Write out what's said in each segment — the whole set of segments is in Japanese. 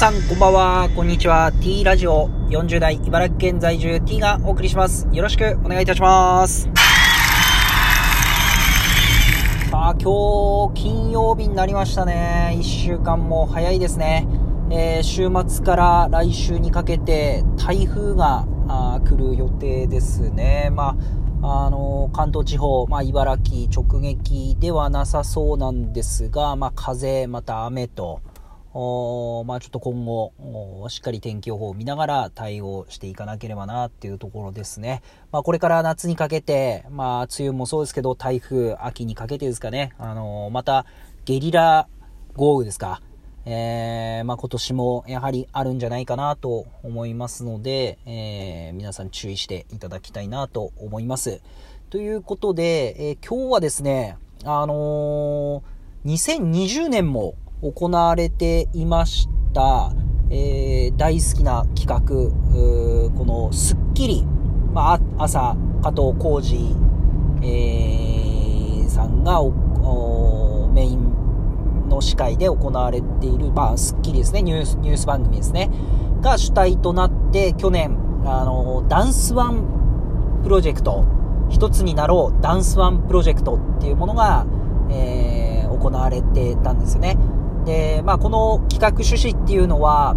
さん、こんばんは。こんにちは。T ラジオ40代茨城県在住 T がお送りします。よろしくお願いいたします。さあ、今日、金曜日になりましたね。1週間も早いですね。えー、週末から来週にかけて台風が来る予定ですね。まあ、あのー、関東地方、まあ、茨城直撃ではなさそうなんですが、まあ、風、また雨と、おまあ、ちょっと今後、しっかり天気予報を見ながら対応していかなければなっていうところですね。まあ、これから夏にかけて、まあ、梅雨もそうですけど、台風、秋にかけてですかね、あのー、また、ゲリラ豪雨ですか。えー、まあ、今年もやはりあるんじゃないかなと思いますので、えー、皆さん注意していただきたいなと思います。ということで、えー、今日はですね、あの2020年も行われていました、えー、大好きな企画、このスッキリ、まあ、朝、加藤浩二、えー、さんがメインの司会で行われている、まあ、スッキリですね、ニュース、ニュース番組ですね、が主体となって、去年、あの、ダンスワンプロジェクト、一つになろうダンスワンプロジェクトっていうものが、えー、行われてたんですよね。で、まあ、この企画趣旨っていうのは、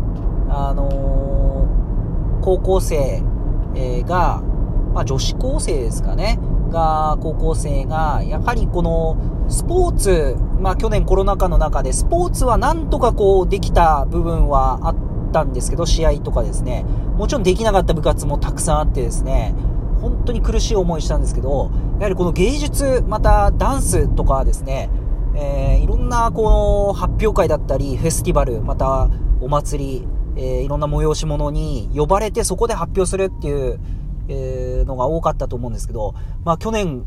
あのー、高校生が、まあ、女子高生ですかね、が、高校生が、やはりこの、スポーツ、まあ、去年コロナ禍の中で、スポーツはなんとかこう、できた部分はあったんですけど、試合とかですね、もちろんできなかった部活もたくさんあってですね、本当に苦しい思いしたんですけど、やはりこの芸術、またダンスとかですね、えー、いろんなこの発表会だったり、フェスティバル、またお祭り、えー、いろんな催し物に呼ばれてそこで発表するっていう、えー、のが多かったと思うんですけど、まあ去年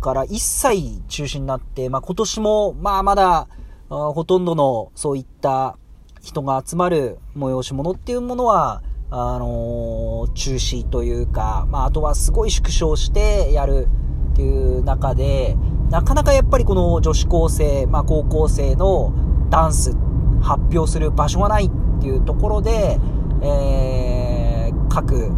から一切中止になって、まあ今年もまあまだほとんどのそういった人が集まる催し物っていうものは、あのー、中止というか、まああとはすごい縮小してやるっていう中で、なかなかやっぱりこの女子高生、まあ高校生のダンス発表する場所がないっていうところで、えー、各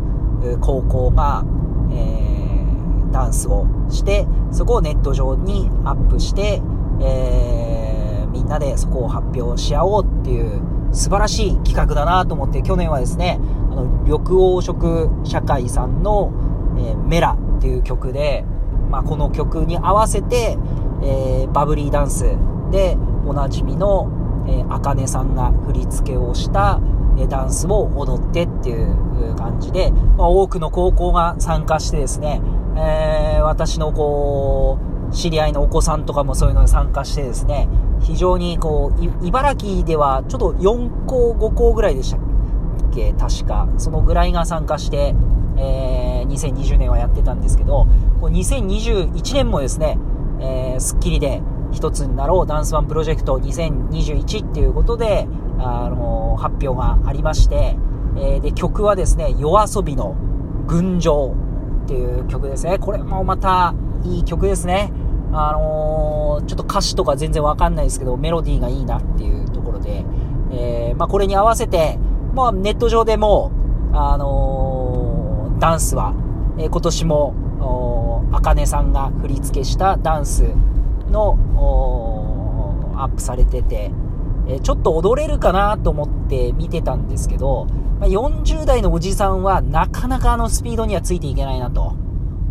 高校が、えー、ダンスをして、そこをネット上にアップして、えー、みんなでそこを発表し合おうっていう素晴らしい企画だなと思って、去年はですね、あの、緑黄色社会さんの、え、メラっていう曲で、まあ、この曲に合わせて、えー、バブリーダンスでおなじみの、えー、あかねさんが振り付けをした、えー、ダンスを踊ってっていう感じで、まあ、多くの高校が参加してですね、えー、私のこう、知り合いのお子さんとかもそういうのに参加してですね、非常にこう、茨城ではちょっと4校、5校ぐらいでしたっけ？確か。そのぐらいが参加して、えー、2020年はやってたんですけど、こう2021年もですね、えー、スッキリで一つになろうダンスワンプロジェクト2021っていうことで、あのー、発表がありまして、えー、で、曲はですね、夜遊びの群青っていう曲ですね。これもまたいい曲ですね。あのー、ちょっと歌詞とか全然わかんないですけど、メロディーがいいなっていうところで、えー、まあ、これに合わせて、まあ、ネット上でも、あの、ダンスは、えー、今年も、あかねさんが振り付けしたダンスの、アップされてて、え、ちょっと踊れるかなと思って見てたんですけど、ま、40代のおじさんはなかなかあのスピードにはついていけないなと。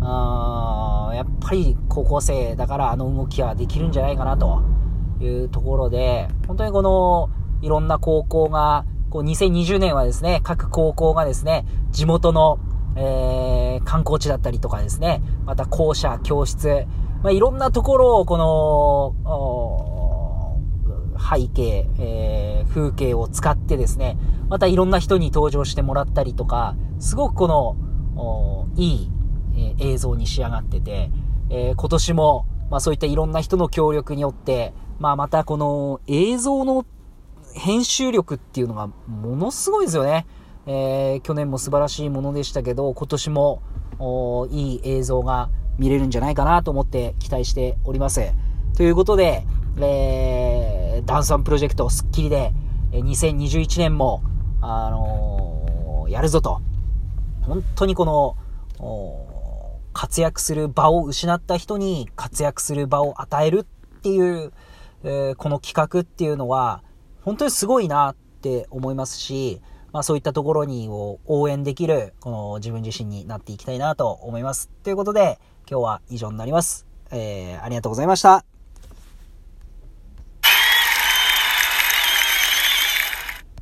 あやっぱり高校生だからあの動きはできるんじゃないかなというところで、本当にこのいろんな高校がこう2020年はですね、各高校がですね、地元の、えー、観光地だったりとかですね、また校舎、教室、まあ、いろんなところをこの、背景、えー、風景を使ってですね、またいろんな人に登場してもらったりとか、すごくこの、いい、え、映像に仕上がってて、えー、今年も、まあそういったいろんな人の協力によって、まあまたこの映像の編集力っていうのがものすごいですよね。えー、去年も素晴らしいものでしたけど、今年もいい映像が見れるんじゃないかなと思って期待しております。ということで、えー、ダンスワンプロジェクトスッキリで、2021年も、あのー、やるぞと。本当にこの、活躍する場を失った人に活躍する場を与えるっていう、えー、この企画っていうのは、本当にすごいなって思いますし、まあそういったところにを応援できる、この自分自身になっていきたいなと思います。ということで、今日は以上になります。えー、ありがとうございました。